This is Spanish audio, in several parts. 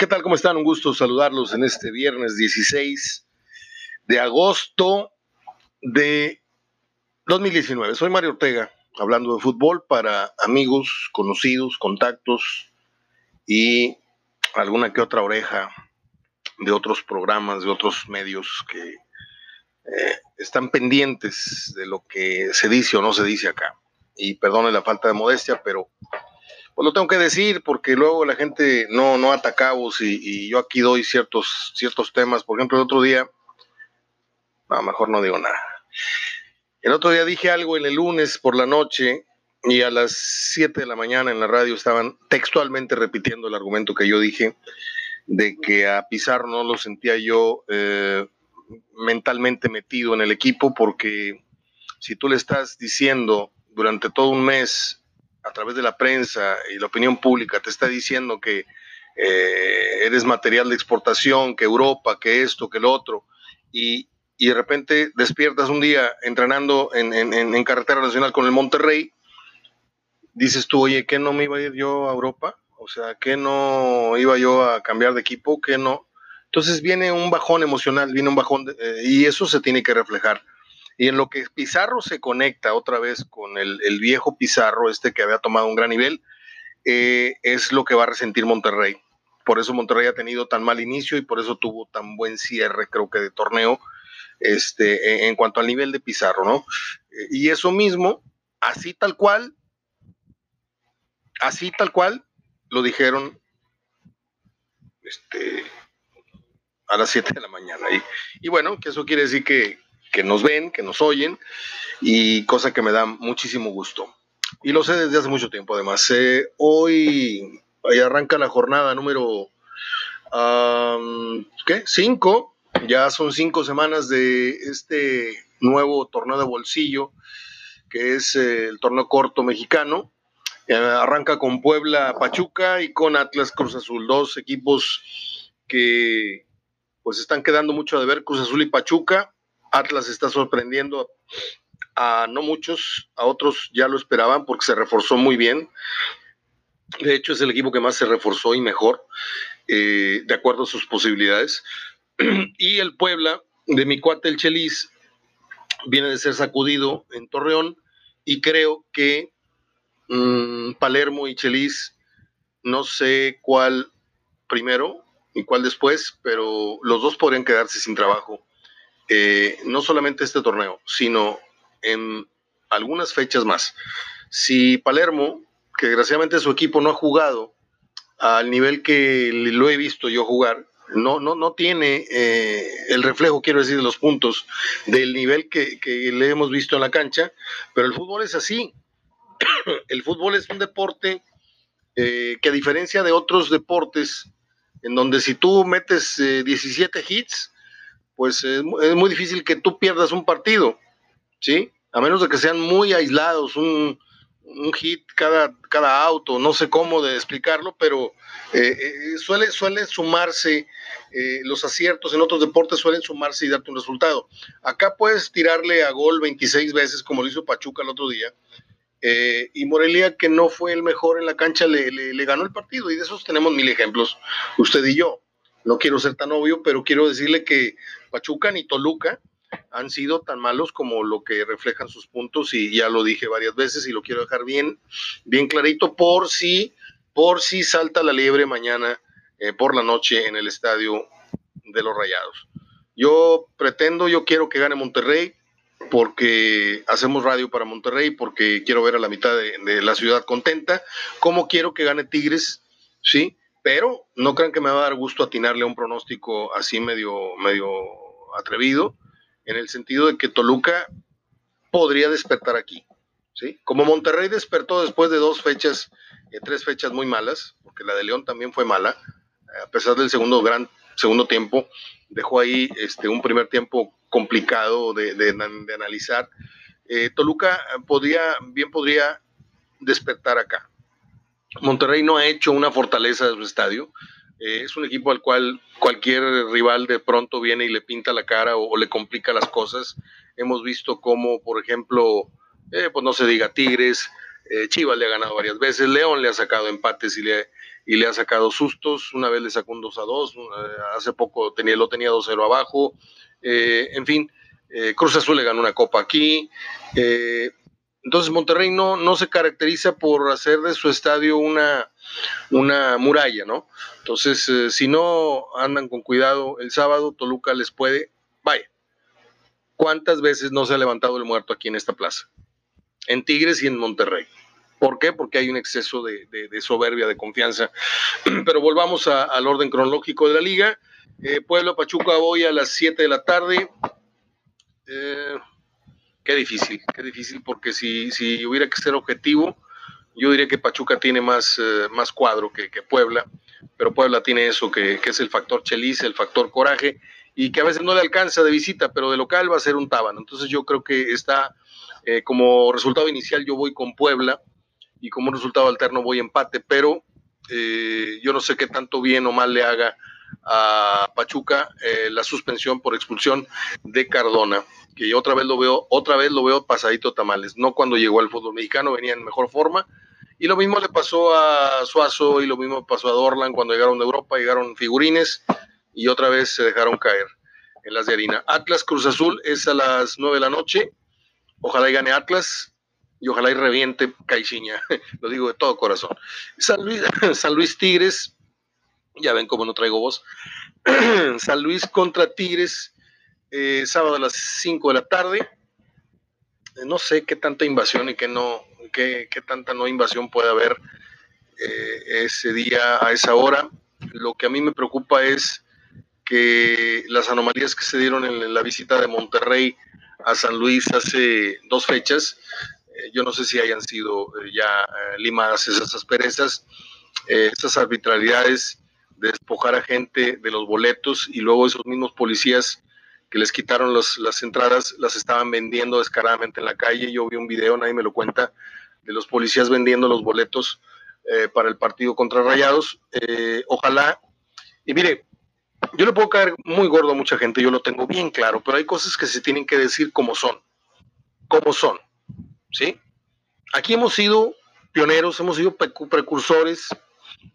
¿Qué tal? ¿Cómo están? Un gusto saludarlos en este viernes 16 de agosto de 2019. Soy Mario Ortega, hablando de fútbol para amigos, conocidos, contactos y alguna que otra oreja de otros programas, de otros medios que eh, están pendientes de lo que se dice o no se dice acá. Y perdone la falta de modestia, pero pues lo tengo que decir porque luego la gente no, no ata cabos y, yo aquí doy ciertos, ciertos temas. Por ejemplo, el otro día, no, mejor no digo nada. El otro día dije algo en el lunes por la noche y a las 7 de la mañana en la radio estaban textualmente repitiendo el argumento que yo dije de que a Pizarro no lo sentía yo eh, mentalmente metido en el equipo porque si tú le estás diciendo durante todo un mes a través de la prensa y la opinión pública te está diciendo que eh, eres material de exportación, que Europa, que esto, que lo otro, y, de repente despiertas un día entrenando en, carretera nacional con el Monterrey, dices tú, oye, ¿qué no me iba a ir yo a Europa? O sea, ¿qué no iba yo a cambiar de equipo? ¿Qué no? Entonces viene un bajón emocional, viene un bajón, eh, y eso se tiene que reflejar. Y en lo que Pizarro se conecta otra vez con el, viejo Pizarro, este que había tomado un gran nivel, eh, es lo que va a resentir Monterrey. Por eso Monterrey ha tenido tan mal inicio y por eso tuvo tan buen cierre, creo que de torneo, este, en cuanto al nivel de Pizarro, ¿no? Eh, y eso mismo, así tal cual, así tal cual, lo dijeron este, a las 7 de la mañana. Y, y bueno, que eso quiere decir que, que nos ven, que nos oyen, y cosa que me da muchísimo gusto. Y lo sé desde hace mucho tiempo, además. Eh, hoy, arranca la jornada número, ¿qué? Cinco. Ya son cinco semanas de este nuevo torneo de bolsillo, que es eh, el torneo corto mexicano. Eh, arranca con Puebla Pachuca y con Atlas Cruz Azul, dos equipos que pues están quedando mucho de ver, Cruz Azul y Pachuca. Atlas está sorprendiendo a no muchos, a otros ya lo esperaban porque se reforzó muy bien. De hecho, es el equipo que más se reforzó y mejor, eh, de acuerdo a sus posibilidades. Y el Puebla, de mi cuate el Chelis, viene de ser sacudido en Torreón y creo que mm, Palermo y Chelis, no sé cuál primero y cuál después, pero los dos podrían quedarse sin trabajo eh, no solamente este torneo, sino en algunas fechas más. Si Palermo, que desgraciadamente su equipo no ha jugado al nivel que lo he visto yo jugar, no, no, no tiene eh, el reflejo, quiero decir, de los puntos del nivel que, le hemos visto en la cancha, pero el fútbol es así. el fútbol es un deporte eh, que a diferencia de otros deportes, en donde si tú metes 17 hits, pues es, muy difícil que tú pierdas un partido, ¿sí? A menos de que sean muy aislados, un, hit cada, cada auto, no sé cómo de explicarlo, pero eh, eh, suele, suele sumarse, eh, los aciertos en otros deportes suelen sumarse y darte un resultado. Acá puedes tirarle a gol 26 veces, como lo hizo Pachuca el otro día, y Morelia, que no fue el mejor en la cancha, le, le, ganó el partido, y de esos tenemos mil ejemplos, usted y yo. No quiero ser tan obvio, pero quiero decirle que Pachuca ni Toluca han sido tan malos como lo que reflejan sus puntos y ya lo dije varias veces y lo quiero dejar bien, bien clarito por si, por si salta la liebre mañana eh, por la noche en el estadio de los Rayados. Yo pretendo, yo quiero que gane Monterrey porque hacemos radio para Monterrey, porque quiero ver a la mitad de, de la ciudad contenta, como quiero que gane Tigres, ¿sí? Pero no crean que me va a dar gusto atinarle a un pronóstico así medio, medio atrevido, en el sentido de que Toluca podría despertar aquí. ¿sí? Como Monterrey despertó después de dos fechas, eh, tres fechas muy malas, porque la de León también fue mala, a pesar del segundo gran segundo tiempo, dejó ahí este, un primer tiempo complicado de, analizar. Eh, Toluca podría, bien podría despertar acá. Monterrey no ha hecho una fortaleza de su estadio. Eh, es un equipo al cual cualquier rival de pronto viene y le pinta la cara o, le complica las cosas. Hemos visto cómo, por ejemplo, eh, pues no se diga Tigres, eh, Chivas le ha ganado varias veces, León le ha sacado empates y le, y le ha sacado sustos. Una vez le sacó un 2 a 2, eh, hace poco tenía, lo tenía 2-0 abajo. Eh, en fin, Cruz Azul le ganó una copa aquí. Entonces Monterrey no, no se caracteriza por hacer de su estadio una, una muralla, ¿no? Entonces, si no andan con cuidado el sábado, Toluca les puede, vaya, ¿cuántas veces no se ha levantado el muerto aquí en esta plaza? En Tigres y en Monterrey. ¿Por qué? Porque hay un exceso de, soberbia, de confianza. Pero volvamos al orden cronológico de la liga. Eh, Pueblo Pachuca hoy a las 7 de la tarde. Eh, qué difícil, qué difícil, porque si, si, hubiera que ser objetivo, yo diría que Pachuca tiene más, eh, más cuadro que, Puebla, pero Puebla tiene eso, que, que, es el factor Chelis, el factor coraje, y que a veces no le alcanza de visita, pero de local va a ser un tábano. Entonces yo creo que está como resultado inicial, yo voy con Puebla y como resultado alterno voy empate, pero eh, yo no sé qué tanto bien o mal le haga a Pachuca eh, la suspensión por expulsión de Cardona, que otra vez lo veo, otra vez lo veo pasadito tamales, no cuando llegó al fútbol mexicano, venía en mejor forma, y lo mismo le pasó a Suazo y lo mismo pasó a Dorlan cuando llegaron de Europa, llegaron figurines y otra vez se dejaron caer en las de harina. Atlas Cruz Azul es a las 9 de la noche, ojalá y gane Atlas, y ojalá y reviente Caixinha, lo digo de todo corazón. San Luis, San Luis Tigres, ya ven cómo no traigo voz, San Luis contra Tigres, eh, sábado a las 5 de la tarde. Eh, no sé qué tanta invasión y qué, no, qué, qué tanta no invasión puede haber eh, ese día a esa hora. Lo que a mí me preocupa es que las anomalías que se dieron en la visita de Monterrey a San Luis hace dos fechas, yo no sé si hayan sido ya limadas esas asperezas, esas arbitrariedades de despojar a gente de los boletos y luego esos mismos policías que les quitaron las entradas las estaban vendiendo descaradamente en la calle. Yo vi un video, nadie me lo cuenta, de los policías vendiendo los boletos para el partido contra Rayados. ojalá, y mire, yo le puedo caer muy gordo a mucha gente, yo lo tengo bien claro, pero hay cosas que se tienen que decir como son, como son. ¿sí? Aquí hemos sido pioneros, hemos sido precursores,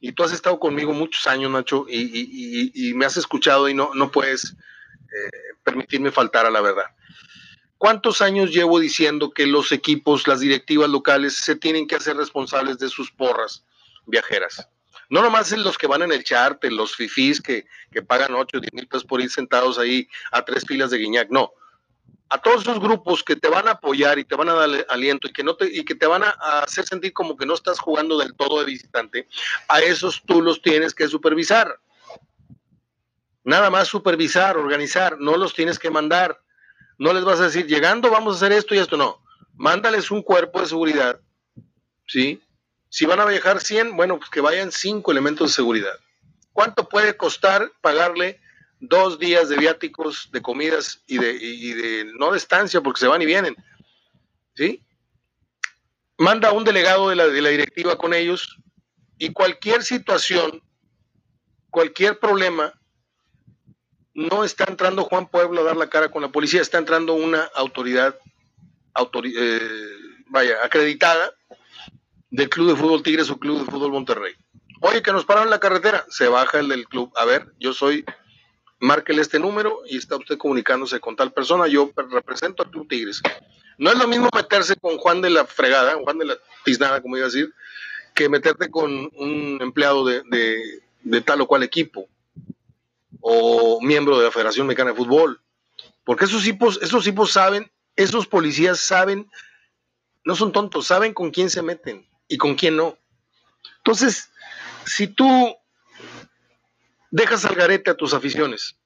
y tú has estado conmigo muchos años, Nacho, y, me has escuchado y no, no puedes eh, permitirme faltar a la verdad. ¿Cuántos años llevo diciendo que los equipos, las directivas locales se tienen que hacer responsables de sus porras viajeras? No nomás los que van en el charter, los fifís que, que pagan 8 o 10 mil pesos por ir sentados ahí a tres filas de guiñac, no a todos esos grupos que te van a apoyar y te van a dar aliento y que no te y que te van a, hacer sentir como que no estás jugando del todo de visitante, a esos tú los tienes que supervisar. Nada más supervisar, organizar, no los tienes que mandar. No les vas a decir, llegando vamos a hacer esto y esto, no. Mándales un cuerpo de seguridad. ¿Sí? Si van a viajar 100, bueno, pues que vayan 5 elementos de seguridad. ¿Cuánto puede costar pagarle dos días de viáticos, de comidas y de, de no de estancia porque se van y vienen. ¿Sí? Manda un delegado de la, de la directiva con ellos y cualquier situación, cualquier problema, no está entrando Juan Pueblo a dar la cara con la policía, está entrando una autoridad, eh, vaya, acreditada del Club de Fútbol Tigres o Club de Fútbol Monterrey. Oye, que nos pararon la carretera, se baja el del club. A ver, yo soy márquele este número y está usted comunicándose con tal persona, yo represento a Club Tigres. No es lo mismo meterse con Juan de la fregada, Juan de la tiznada, como iba a decir, que meterte con un empleado de, de, tal o cual equipo o miembro de la Federación Mexicana de Fútbol. Porque esos tipos, esos tipos saben, esos policías saben, no son tontos, saben con quién se meten y con quién no. Entonces, si tú dejas al garete a tus aficiones.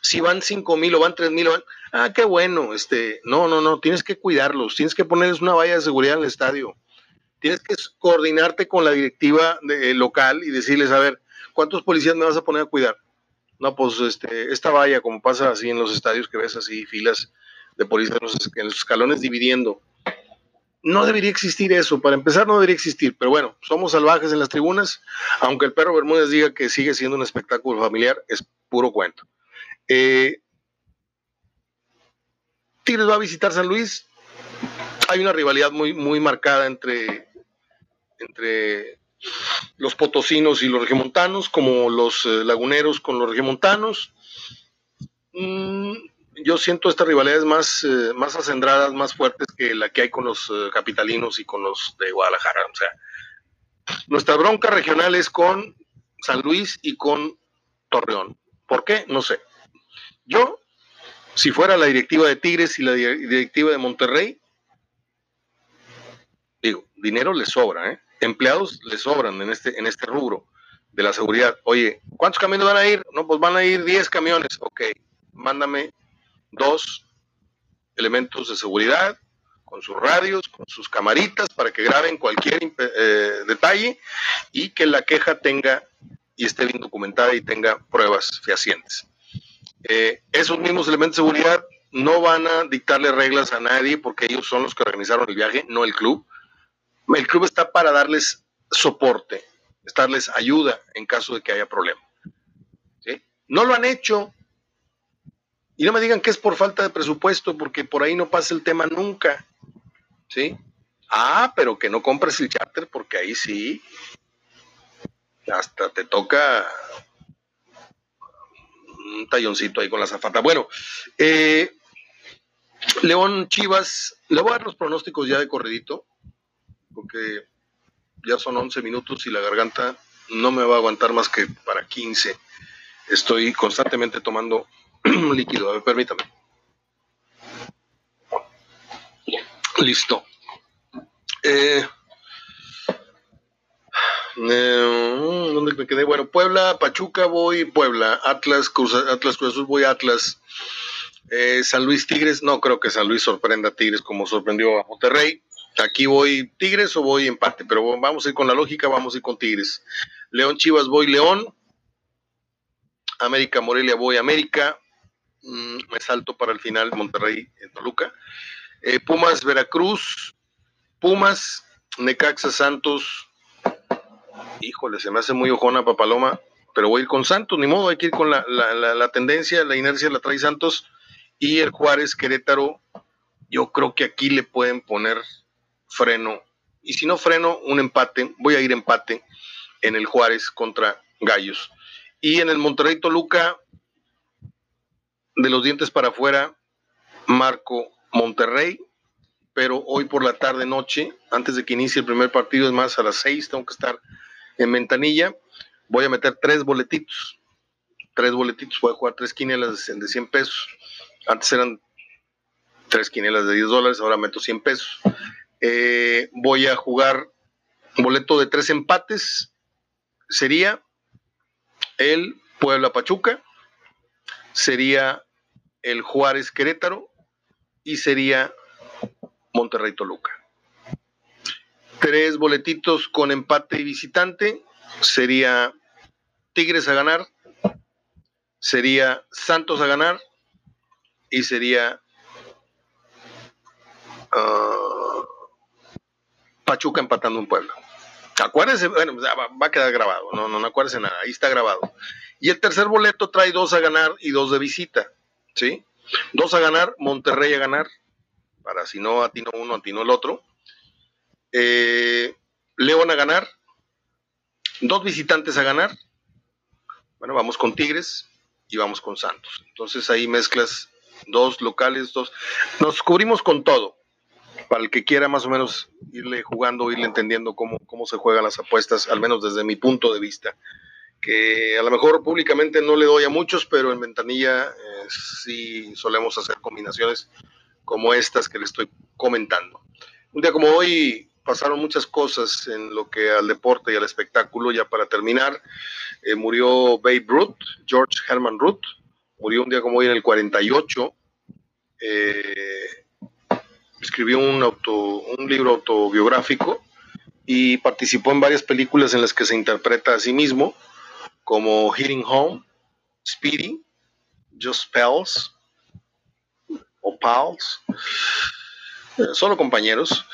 Si van cinco mil o van tres mil, van, ah, qué bueno, este, no, no, no, tienes que cuidarlos, tienes que ponerles una valla de seguridad en el estadio, tienes que coordinarte con la directiva de, local y decirles, a ver, ¿cuántos policías me vas a poner a cuidar? No, pues este, esta valla, como pasa así en los estadios que ves así, filas de policías en los escalones dividiendo no debería existir eso. Para empezar, no debería existir. Pero bueno, somos salvajes en las tribunas. Aunque el perro Bermúdez diga que sigue siendo un espectáculo familiar, es puro cuento. Eh, Tigres va a visitar San Luis. Hay una rivalidad muy, muy marcada entre, entre los potosinos y los regiomontanos, como los eh, laguneros con los regiomontanos. Mm, yo siento estas rivalidades más, eh, más acendradas, más fuertes que la que hay con los eh, capitalinos y con los de Guadalajara. O sea, nuestra bronca regional es con San Luis y con Torreón. ¿Por qué? No sé. Yo, si fuera la directiva de Tigres y la directiva de Monterrey, digo, dinero le sobra, ¿eh? empleados le sobran en este, en este rubro de la seguridad. Oye, ¿cuántos camiones van a ir? No, pues van a ir 10 camiones. Ok, mándame dos elementos de seguridad con sus radios, con sus camaritas para que graben cualquier eh, detalle y que la queja tenga y esté bien documentada y tenga pruebas fehacientes. Eh, esos mismos elementos de seguridad no van a dictarle reglas a nadie porque ellos son los que organizaron el viaje, no el club. El club está para darles soporte, darles ayuda en caso de que haya problema. No lo han hecho. Y no me digan que es por falta de presupuesto, porque por ahí no pasa el tema nunca. ¿Sí? Ah, pero que no compres el charter, porque ahí sí. Hasta te toca un talloncito ahí con la zafata. Bueno, eh, León Chivas, le voy a dar los pronósticos ya de corredito porque ya son 11 minutos y la garganta no me va a aguantar más que para 15. Estoy constantemente tomando líquido. A ver, permítame. Listo. Eh, eh, ¿Dónde me quedé? Bueno, Puebla, Pachuca voy, Puebla, Atlas, Cruz, Atlas Cruz Azul voy, Atlas, eh, San Luis Tigres, no creo que San Luis sorprenda a Tigres como sorprendió a Monterrey. Aquí voy Tigres o voy empate, pero vamos a ir con la lógica, vamos a ir con Tigres. León Chivas voy León. América Morelia voy América. Me salto para el final Monterrey en Toluca. Eh, Pumas Veracruz. Pumas Necaxa Santos. Híjole, se me hace muy ojona Papaloma, pero voy a ir con Santos, ni modo, hay que ir con la, la tendencia, la inercia la trae Santos. Y el Juárez Querétaro, yo creo que aquí le pueden poner freno. Y si no freno, un empate. Voy a ir empate en el Juárez contra Gallos. Y en el Monterrey Toluca, de los dientes para afuera, marco Monterrey. Pero hoy por la tarde, noche, antes de que inicie el primer partido, es más, a las seis tengo que estar en ventanilla. Voy a meter tres boletitos. Tres boletitos. Voy a jugar tres quinielas de 100 pesos. Antes eran tres quinielas de 10 dólares, ahora meto 100 pesos. Eh, voy a jugar boleto de tres empates. Sería el Puebla Pachuca, sería el Juárez Querétaro y sería Monterrey Toluca. Tres boletitos con empate y visitante. Sería Tigres a ganar, sería Santos a ganar y sería uh, Pachuca empatando un pueblo. Acuérdense, bueno, va a quedar grabado, no, no, no acuérdense nada, ahí está grabado. Y el tercer boleto trae dos a ganar y dos de visita, ¿sí? Dos a ganar, Monterrey a ganar, para si no atino uno, atino el otro. Eh, León a ganar, dos visitantes a ganar. Bueno, vamos con Tigres y vamos con Santos. Entonces ahí mezclas dos locales, dos. Nos cubrimos con todo para el que quiera más o menos irle jugando, irle entendiendo cómo, cómo se juegan las apuestas, al menos desde mi punto de vista. Que a lo mejor públicamente no le doy a muchos, pero en ventanilla eh, sí solemos hacer combinaciones como estas que le estoy comentando. Un día como hoy pasaron muchas cosas en lo que al deporte y al espectáculo. Ya para terminar, eh, murió Babe Ruth, George Herman Ruth, murió un día como hoy en el 48. Eh, escribió un, auto, un libro autobiográfico y participó en varias películas en las que se interpreta a sí mismo, como Hitting Home, Speedy, Just Pals o Pals, eh, solo compañeros,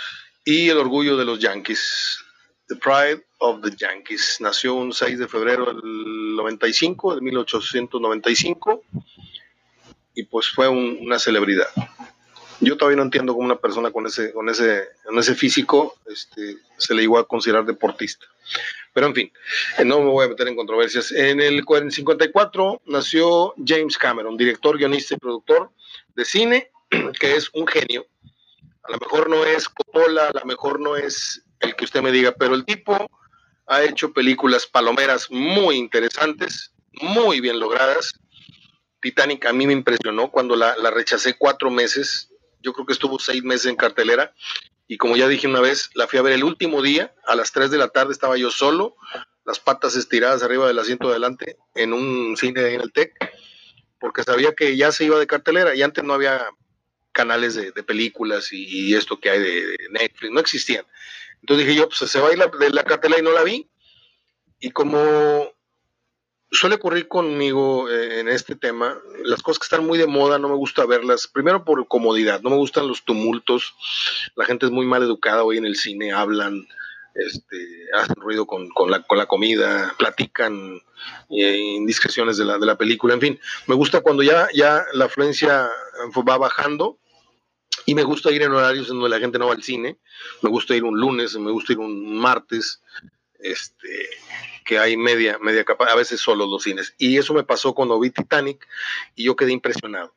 y El Orgullo de los Yankees, The Pride of the Yankees. Nació un 6 de febrero del 95, de 1895, y pues fue una celebridad. Yo todavía no entiendo cómo una persona con ese, con ese, con ese físico este, se le llegó a considerar deportista. Pero en fin, eh, no me voy a meter en controversias. En el 54 nació James Cameron, director, guionista y productor de cine, que es un genio. A lo mejor no es Coppola, a lo mejor no es el que usted me diga, pero el tipo ha hecho películas palomeras muy interesantes, muy bien logradas. Titanic a mí me impresionó cuando la, la rechacé cuatro meses. Yo creo que estuvo seis meses en cartelera y como ya dije una vez, la fui a ver el último día, a las 3 de la tarde estaba yo solo, las patas estiradas arriba del asiento de adelante, en un cine en el TEC, porque sabía que ya se iba de cartelera y antes no había canales de, películas y, esto que hay de, Netflix, no existían. Entonces dije yo, pues se va a ir de la cartelera y no la vi. Y como suele ocurrir conmigo eh, en este tema, las cosas que están muy de moda no me gusta verlas, primero por comodidad, no me gustan los tumultos, la gente es muy mal educada hoy en el cine, hablan, este, hacen ruido con, la, con la comida, platican eh, indiscreciones de la, de la película, en fin, me gusta cuando ya, ya la afluencia va bajando. Y me gusta ir en horarios en donde la gente no va al cine. Me gusta ir un lunes, me gusta ir un martes. Este, que hay media, media capa, a veces solo dos cines. Y eso me pasó cuando vi Titanic y yo quedé impresionado.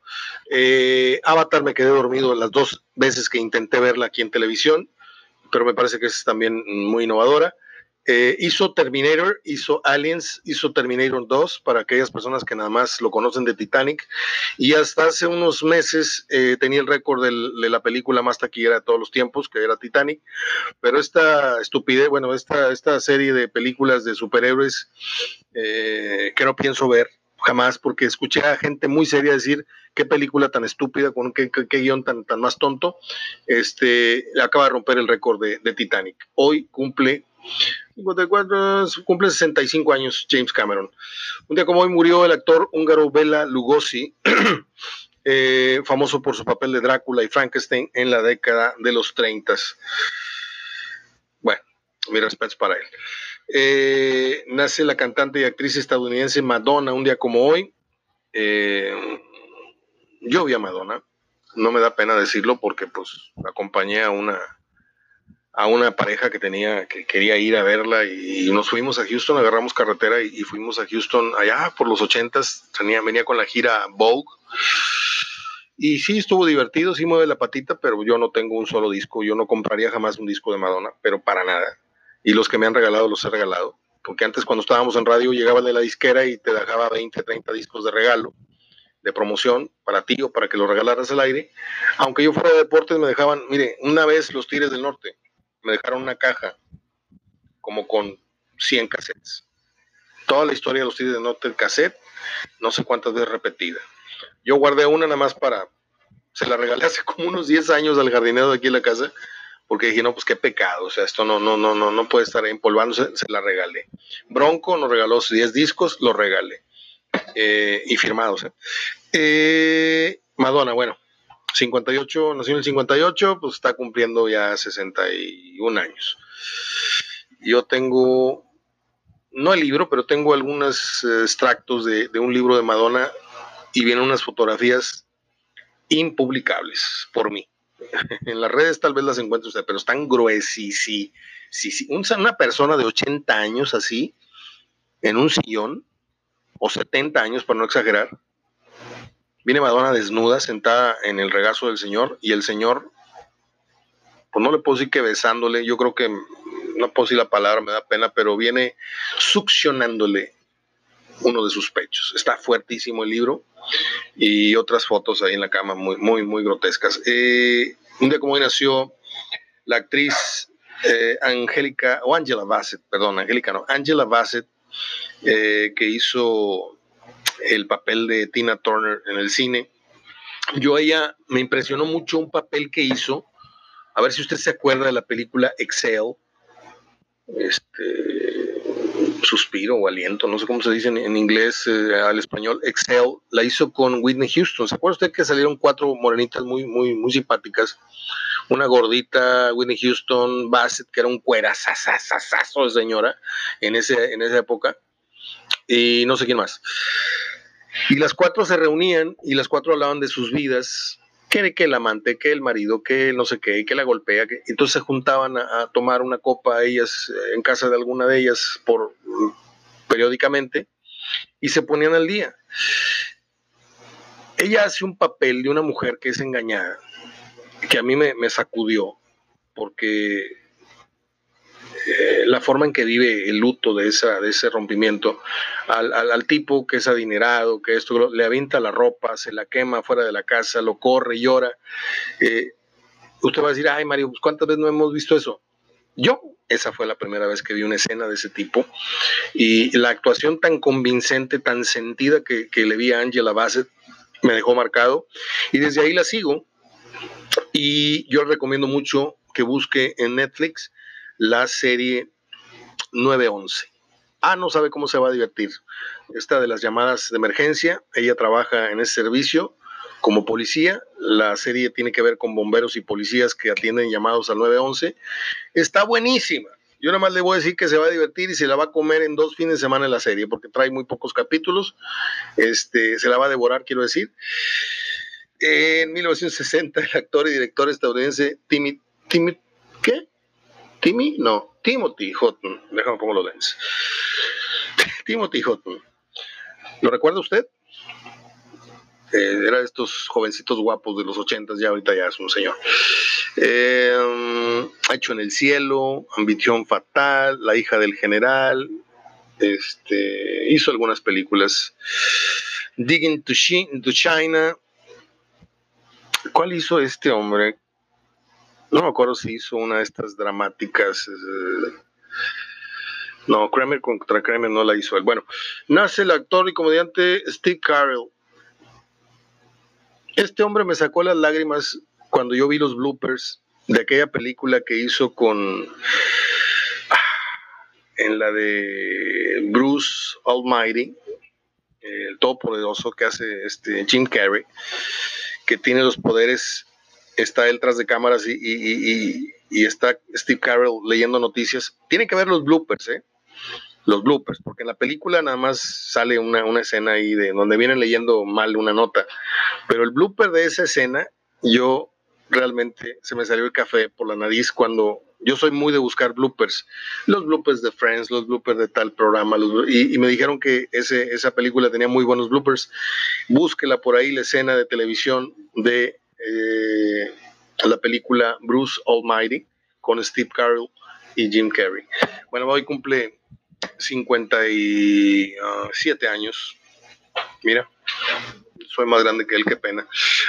Eh, Avatar me quedé dormido las dos veces que intenté verla aquí en televisión, pero me parece que es también muy innovadora. Eh, hizo Terminator, hizo Aliens, hizo Terminator 2 para aquellas personas que nada más lo conocen de Titanic. Y hasta hace unos meses eh, tenía el récord de la película más taquillera de todos los tiempos, que era Titanic. Pero esta estupidez, bueno, esta, esta serie de películas de superhéroes eh, que no pienso ver jamás, porque escuché a gente muy seria decir qué película tan estúpida, con qué, qué, guion tan, tan más tonto, este, acaba de romper el récord de, de Titanic. Hoy cumple 54, cumple 65 años James Cameron. Un día como hoy murió el actor húngaro Bela Lugosi, eh, famoso por su papel de Drácula y Frankenstein en la década de los 30. Bueno, mi respeto para él. Eh, nace la cantante y actriz estadounidense Madonna un día como hoy. Eh, yo vi a Madonna, no me da pena decirlo porque pues acompañé a una a una pareja que tenía, que quería ir a verla y, nos fuimos a Houston, agarramos carretera y, fuimos a Houston allá por los ochentas, venía, venía con la gira Vogue. Y sí, estuvo divertido, sí mueve la patita, pero yo no tengo un solo disco, yo no compraría jamás un disco de Madonna, pero para nada. Y los que me han regalado los he regalado, porque antes cuando estábamos en radio llegaba de la disquera y te dejaba 20, 30 discos de regalo, de promoción para ti o para que lo regalaras al aire. Aunque yo fuera de deportes me dejaban, mire, una vez los Tigres del Norte, me dejaron una caja como con 100 cassettes. Toda la historia de los Tigres de Norte, el cassette, no sé cuántas veces repetida. Yo guardé una nada más para, se la regalé hace como unos 10 años al jardinero de aquí en la casa, porque dije, no, pues qué pecado, o sea, esto no, no, no, no, no puede estar empolvándose, se la regalé. Bronco nos regaló 10 discos, los regalé. Eh, y firmados. ¿eh? Eh, Madonna, bueno, 58, nació en el 58, pues está cumpliendo ya 61 años. Yo tengo, no el libro, pero tengo algunos eh, extractos de, un libro de Madonna y vienen unas fotografías impublicables por mí. en las redes tal vez las encuentre usted, pero están gruesísimas. Una persona de 80 años así, en un sillón, o 70 años, para no exagerar, Viene Madonna desnuda, sentada en el regazo del Señor, y el Señor, pues no le puedo decir que besándole, yo creo que, no puedo decir la palabra, me da pena, pero viene succionándole uno de sus pechos. Está fuertísimo el libro y otras fotos ahí en la cama muy, muy, muy grotescas. Eh, un día como hoy nació la actriz eh, Angélica, o Angela Bassett, perdón, Angélica no, Angela Bassett, eh, que hizo el papel de Tina Turner en el cine. Yo ella me impresionó mucho un papel que hizo, a ver si usted se acuerda de la película Excel, este, suspiro o aliento, no sé cómo se dice en, inglés eh, al español, Excel, la hizo con Whitney Houston. ¿Se acuerda usted que salieron cuatro morenitas muy, muy, muy simpáticas? Una gordita, Whitney Houston, Bassett, que era un cuerazazazazo de señora en, ese, en esa época, y no sé quién más. Y las cuatro se reunían y las cuatro hablaban de sus vidas que, el amante, que el marido, que no sé qué, que la golpea. Que, entonces se juntaban a, tomar una copa ellas eh, en casa de alguna de ellas por periódicamente y se ponían al día. Ella hace un papel de una mujer que es engañada, que a mí me, me sacudió, porque eh, la forma en que vive el luto de, esa, de ese rompimiento, al, tipo que es adinerado, que esto le avienta la ropa, se la quema fuera de la casa, lo corre, llora. Eh, usted va a decir, ay Mario, pues, ¿cuántas veces no hemos visto eso? Yo, esa fue la primera vez que vi una escena de ese tipo y la actuación tan convincente, tan sentida que, que le vi a Angela Bassett me dejó marcado y desde ahí la sigo y yo recomiendo mucho que busque en Netflix la serie 911. Ah, no sabe cómo se va a divertir. Esta de las llamadas de emergencia, ella trabaja en ese servicio como policía. La serie tiene que ver con bomberos y policías que atienden llamados al 911. Está buenísima. Yo nada más le voy a decir que se va a divertir y se la va a comer en dos fines de semana la serie, porque trae muy pocos capítulos. Este, se la va a devorar, quiero decir. En 1960, el actor y director estadounidense Timmy, Timmy ¿qué? Timmy, no, Timothy Houghton, déjame pongo los lentes. Timothy Houghton. ¿Lo recuerda usted? Eh, era de estos jovencitos guapos de los ochentas, ya ahorita ya es un señor. Eh, hecho en el cielo, Ambición Fatal, La hija del general, este, hizo algunas películas. Digging to China. ¿Cuál hizo este hombre? No me acuerdo si hizo una de estas dramáticas. Eh, no, Kramer contra Kramer no la hizo él. Bueno, nace el actor y comediante Steve Carell. Este hombre me sacó las lágrimas cuando yo vi los bloopers de aquella película que hizo con. Ah, en la de Bruce Almighty, el todopoderoso que hace este Jim Carrey, que tiene los poderes está él tras de cámaras y, está Steve Carell leyendo noticias. Tiene que ver los bloopers, ¿eh? Los bloopers, porque en la película nada más sale una, una escena ahí de donde vienen leyendo mal una nota. Pero el blooper de esa escena, yo realmente se me salió el café por la nariz cuando yo soy muy de buscar bloopers, los bloopers de Friends, los bloopers de tal programa, y, me dijeron que ese, esa película tenía muy buenos bloopers. Búsquela por ahí, la escena de televisión de eh, la película Bruce Almighty con Steve Carell y Jim Carrey. Bueno, hoy cumple 57 años. Mira, soy más grande que él, qué pena.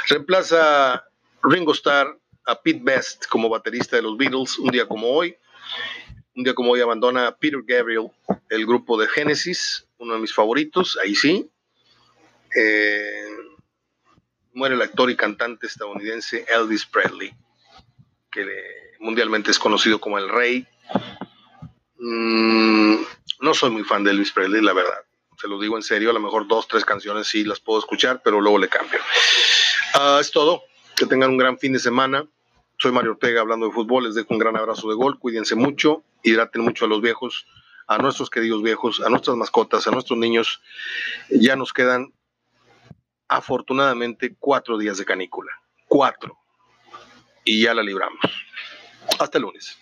Reemplaza Ringo Starr a Pete Best como baterista de los Beatles un día como hoy. Un día como hoy abandona Peter Gabriel el grupo de Genesis, uno de mis favoritos, ahí sí. Eh, muere el actor y cantante estadounidense Elvis Presley, que mundialmente es conocido como el rey. Mm, no soy muy fan de Elvis Presley, la verdad. Se lo digo en serio, a lo mejor dos, tres canciones sí las puedo escuchar, pero luego le cambio. Ah, es todo. Que tengan un gran fin de semana. Soy Mario Ortega hablando de fútbol. Les dejo un gran abrazo de gol. Cuídense mucho. Hidraten mucho a los viejos, a nuestros queridos viejos, a nuestras mascotas, a nuestros niños. Ya nos quedan afortunadamente cuatro días de canícula. Cuatro. Y ya la libramos. Hasta el lunes.